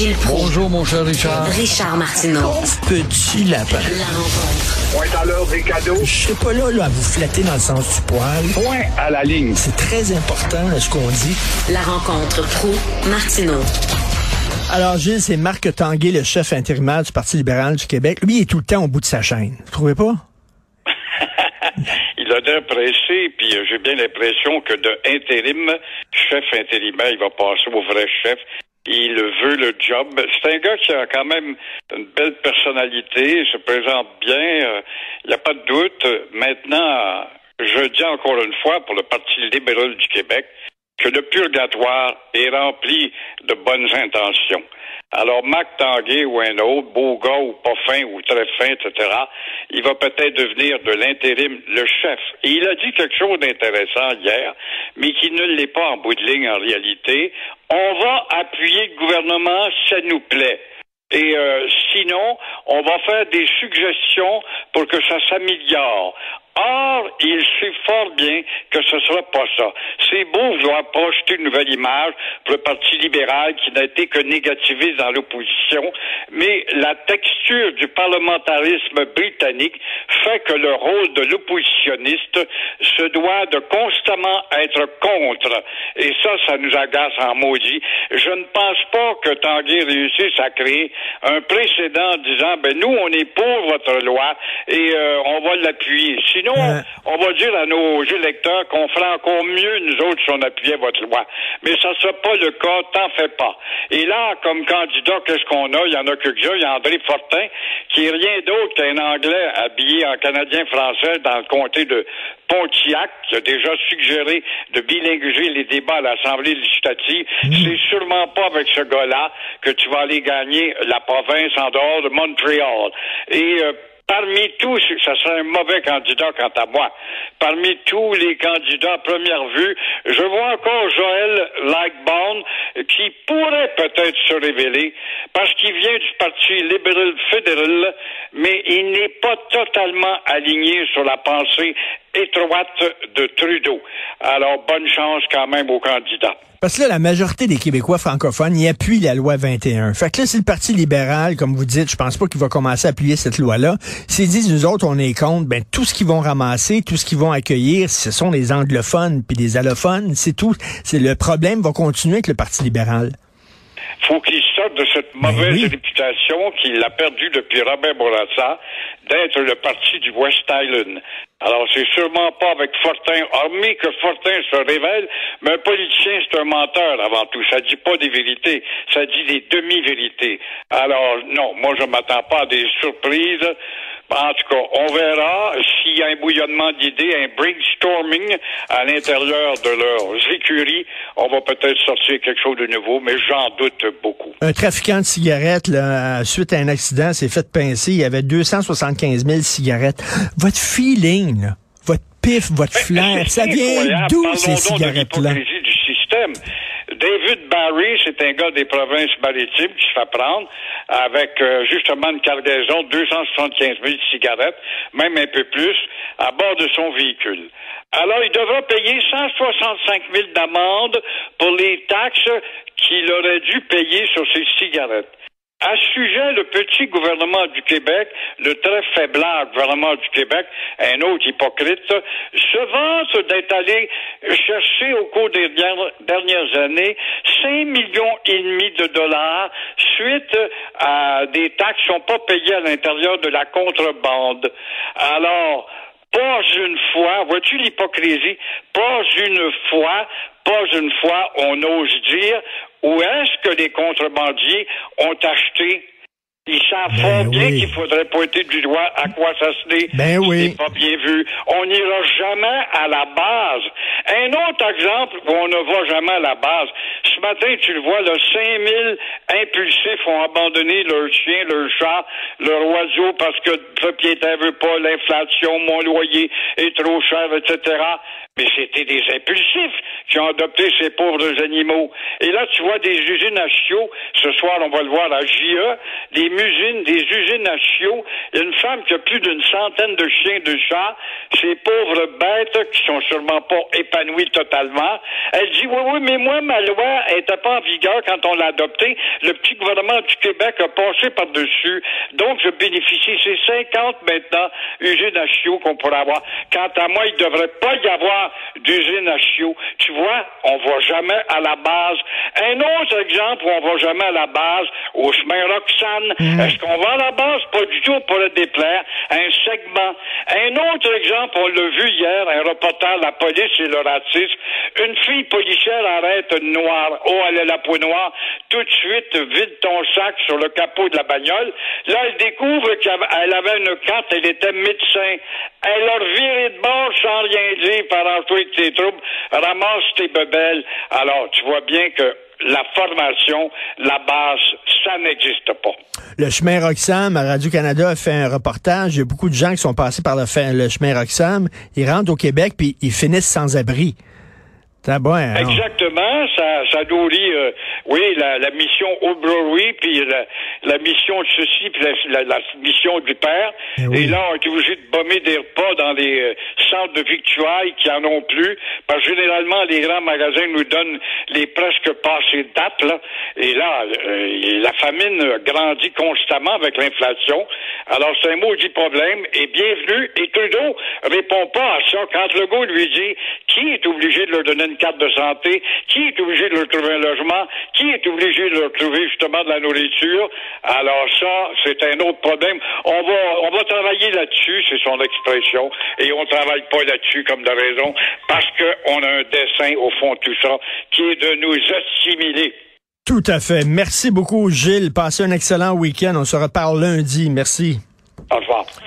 Gilles Proulx. Bonjour, mon cher Richard. Richard Martineau. Petit lapin. La rencontre. Point à l'heure des cadeaux. Je suis pas là, là à vous flatter dans le sens du poil. Point à la ligne. C'est très important ce qu'on dit. La rencontre pro martineau Alors, Gilles, c'est Marc Tanguay, le chef intérimaire du Parti libéral du Québec. Lui, il est tout le temps au bout de sa chaîne. Vous trouvez pas? L'air pressé, puis euh, j'ai bien l'impression que de intérim, chef intérimaire, il va passer au vrai chef. Il veut le job. C'est un gars qui a quand même une belle personnalité, il se présente bien, il n'y a pas de doute. Maintenant, je dis encore une fois pour le Parti libéral du Québec que le purgatoire est rempli de bonnes intentions. Alors, Mac Tanguay ou un autre, beau gars ou pas fin ou très fin, etc., il va peut-être devenir de l'intérim le chef. Et il a dit quelque chose d'intéressant hier, mais qui ne l'est pas en bout de ligne en réalité. On va appuyer le gouvernement ça nous plaît. Et euh, sinon, on va faire des suggestions pour que ça s'améliore. Or, il sait fort bien que ce ne sera pas ça. C'est beau vouloir projeter une nouvelle image pour le Parti libéral qui n'a été que négativiste dans l'opposition, mais la texture du parlementarisme britannique fait que le rôle de l'oppositionniste se doit de constamment être contre. Et ça, ça nous agace en maudit. Je ne pense pas que Tanguy réussisse à créer un précédent disant, ben nous, on est pour votre loi et euh, on va l'appuyer. Sinon, Euh. on va dire à nos électeurs qu'on fera encore mieux, nous autres, si on appuyait votre loi. Mais ça ne sera pas le cas, t'en fais pas. Et là, comme candidat, qu'est-ce qu'on a? Il y en a quelques-uns. Il y a André Fortin, qui est rien d'autre qu'un Anglais habillé en Canadien-Français dans le comté de Pontiac, qui a déjà suggéré de bilinguiser les débats à l'Assemblée législative. C'est sûrement pas avec ce gars-là que tu vas aller gagner la province en dehors de Montréal. Et euh, Parmi tous, ça serait un mauvais candidat quant à moi. Parmi tous les candidats à première vue, je vois encore Joël Lightbound qui pourrait peut-être se révéler parce qu'il vient du Parti libéral fédéral, mais il n'est pas totalement aligné sur la pensée étroite de Trudeau. Alors, bonne chance quand même aux candidats. Parce que là, la majorité des Québécois francophones, ils appuient la loi 21. Fait que là, c'est le Parti libéral, comme vous dites, je pense pas qu'il va commencer à appuyer cette loi-là. S'ils disent, nous autres, on est contre, ben, tout ce qu'ils vont ramasser, tout ce qu'ils vont accueillir, ce sont les anglophones puis les allophones. C'est tout. C'est le problème va continuer avec le Parti libéral. Faut qu'il sorte de cette mauvaise oui. réputation qu'il a perdue depuis Robert Bourassa d'être le parti du West Island. Alors, c'est sûrement pas avec Fortin, hormis que Fortin se révèle, mais un politicien, c'est un menteur avant tout. Ça dit pas des vérités, ça dit des demi-vérités. Alors, non, moi, je m'attends pas à des surprises. En tout cas, on verra s'il y a un bouillonnement d'idées, un brainstorming à l'intérieur de leurs écuries. On va peut-être sortir quelque chose de nouveau, mais j'en doute beaucoup. Un trafiquant de cigarettes, là, suite à un accident, s'est fait pincer. Il y avait 275 000 cigarettes. Votre feeling, là, votre pif, votre flair, ça vient d'où ces cigarettes-là? du système. David Barry, c'est un gars des provinces maritimes qui se fait prendre avec euh, justement une cargaison de 275 000 cigarettes, même un peu plus, à bord de son véhicule. Alors, il devra payer 165 000 d'amende pour les taxes qu'il aurait dû payer sur ses cigarettes. À ce sujet, le petit gouvernement du Québec, le très faiblard gouvernement du Québec, un autre hypocrite, se vante d'être allé chercher au cours des dernières, années 5 millions et demi de dollars suite à des taxes qui sont pas payées à l'intérieur de la contrebande. Alors, pas une fois, vois-tu l'hypocrisie, pas une fois, pas une fois, on ose dire où est-ce que les contrebandiers ont acheté? Ils savent Ben fort bien oui. qu'il faudrait pointer du doigt à quoi ça se dit. Ben oui. Pas bien vu. On n'ira jamais à la base. Un autre exemple où on ne va jamais à la base. Ce matin, tu le vois, là, 5000 impulsifs ont abandonné leur chien, leur chat, leur oiseau parce que le propriétaire veut pas l'inflation, mon loyer est trop cher, etc. Mais c'était des impulsifs qui ont adopté ces pauvres animaux. Et là, tu vois des usines à chiots. Ce soir, on va le voir à JE. Des usines, des usines à chiots. Une femme qui a plus d'une centaine de chiens, de chats. Ces pauvres bêtes qui sont sûrement pas épanouies totalement. Elle dit, oui, oui, mais moi, ma loi était pas en vigueur quand on l'a adoptée. Le petit gouvernement du Québec a passé par-dessus. Donc, je bénéficie. C'est 50 maintenant usines à chiots qu'on pourrait avoir. Quant à moi, il devrait pas y avoir d'usines à chiots. Tu vois, on va jamais à la base. Un autre exemple où on va jamais à la base, au chemin Roxane. Est-ce qu'on va à la base? Pas du tout pour le déplaire. Un segment. Un autre exemple, on l'a vu hier, un reportage, la police et le racisme. Une fille policière arrête une noire. Oh, elle a la peau noire. Tout de suite, vide ton sac sur le capot de la bagnole. Là, elle découvre qu'elle avait une carte, elle était médecin. Elle a viré de bord sans rien dire par avec tes troubles, ramasse tes bebelles. Alors, tu vois bien que la formation, la base, ça n'existe pas. Le chemin Roxham, à Radio-Canada a fait un reportage. Il y a beaucoup de gens qui sont passés par le, le chemin Roxham. Ils rentrent au Québec puis ils finissent sans abri. Bon, hein? Exactement, ça, ça nourrit, euh, oui, la, la mission O'Brory, puis la, la mission de ceci, puis la, la- la mission du père. Eh oui. Et là, on est obligé de bomber des repas dans les euh, centres de victuailles qui en ont plus, parce que généralement, les grands magasins nous donnent les presque passés de date, là. Et là, euh, la famine grandit constamment avec l'inflation. Alors, c'est un maudit problème. Et bienvenue. Et Trudeau répond pas à ça. Quand Legault lui dit qui est obligé de leur donner une carte de santé, qui est obligé de leur trouver un logement, qui est obligé de leur trouver justement de la nourriture, alors ça, c'est un autre problème. On va, on va travailler là-dessus, c'est son expression, et on travaille pas là-dessus comme de raison, parce qu'on a un dessin au fond de tout ça, qui est de nous assimiler. Tout à fait. Merci beaucoup, Gilles. Passez un excellent week-end. On se reparle lundi. Merci.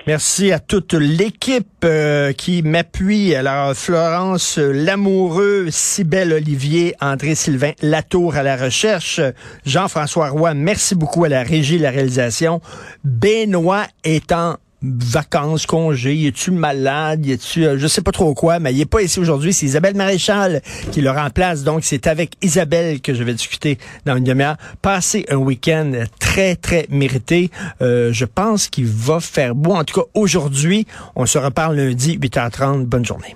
Merci à toute l'équipe euh, qui m'appuie. Alors, Florence Lamoureux, Cybelle Olivier, André-Sylvain Latour à la recherche, Jean-François Roy, merci beaucoup à la régie, la réalisation. Benoît en vacances, congés, es-tu malade, es-tu, euh, je sais pas trop quoi, mais il est pas ici aujourd'hui, c'est Isabelle Maréchal qui le remplace, donc c'est avec Isabelle que je vais discuter dans une demi-heure. Passez un week-end très, très mérité. Euh, je pense qu'il va faire beau, en tout cas aujourd'hui. On se reparle lundi, 8h30. Bonne journée.